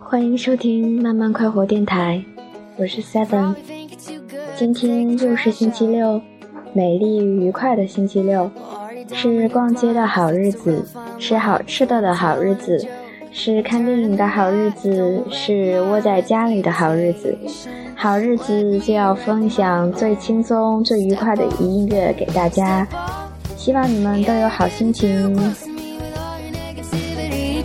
欢迎收听慢慢快活电台，我是 Seven。今天又是星期六，美丽愉快的星期六，是逛街的好日子，吃好吃的的好日子，是看电影的好日子，是窝在家里的好日子。好日子就要分享最轻松、最愉快的音乐给大家，希望你们都有好心情。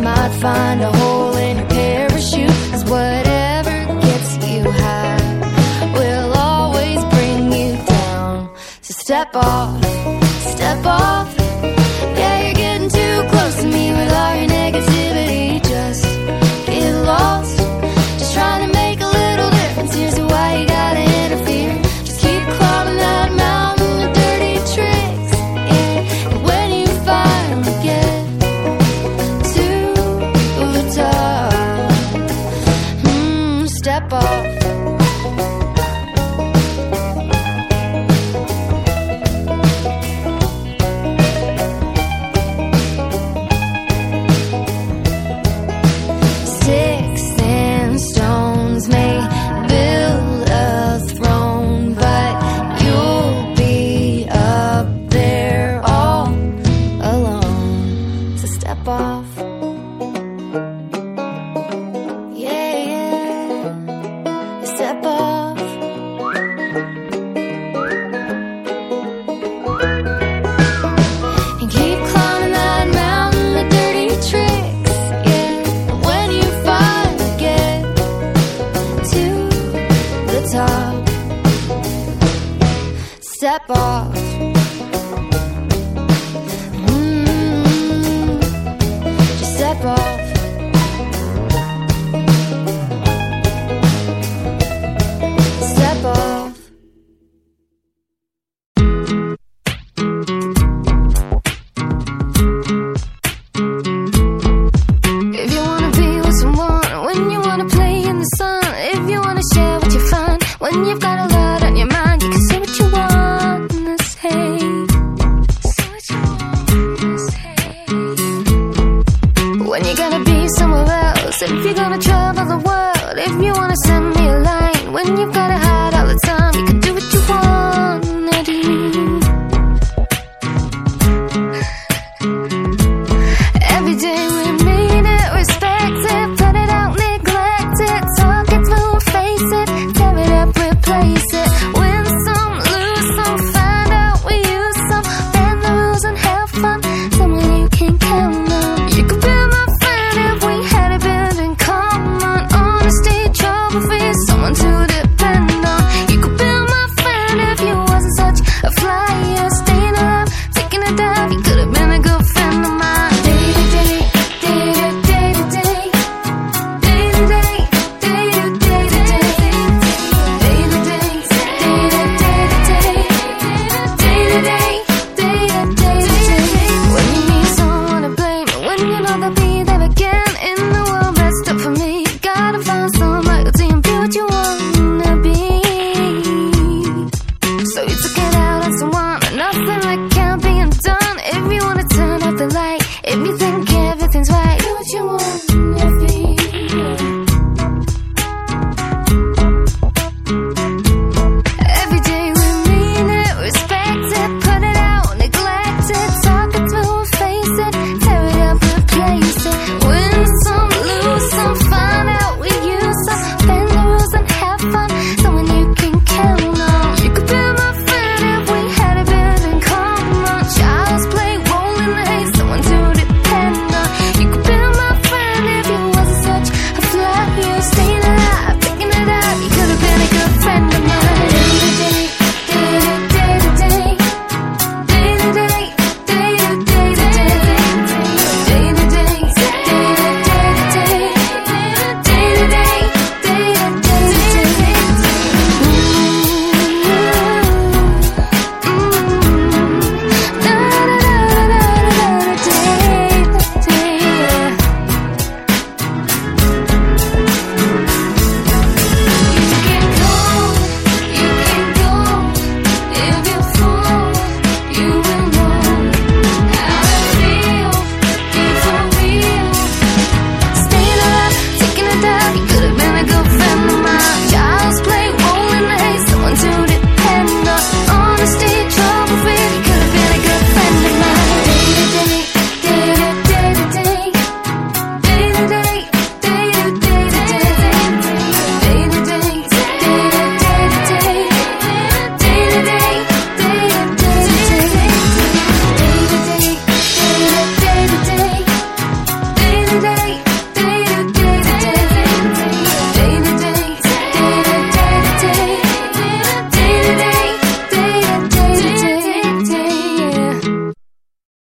might find a hole in your parachute. Cause whatever gets you high will always bring you down. So step off, off. And keep climbing that mountain of dirty tricks. Yeah, when you finally get to the top, step off. Mm, just step off. つけ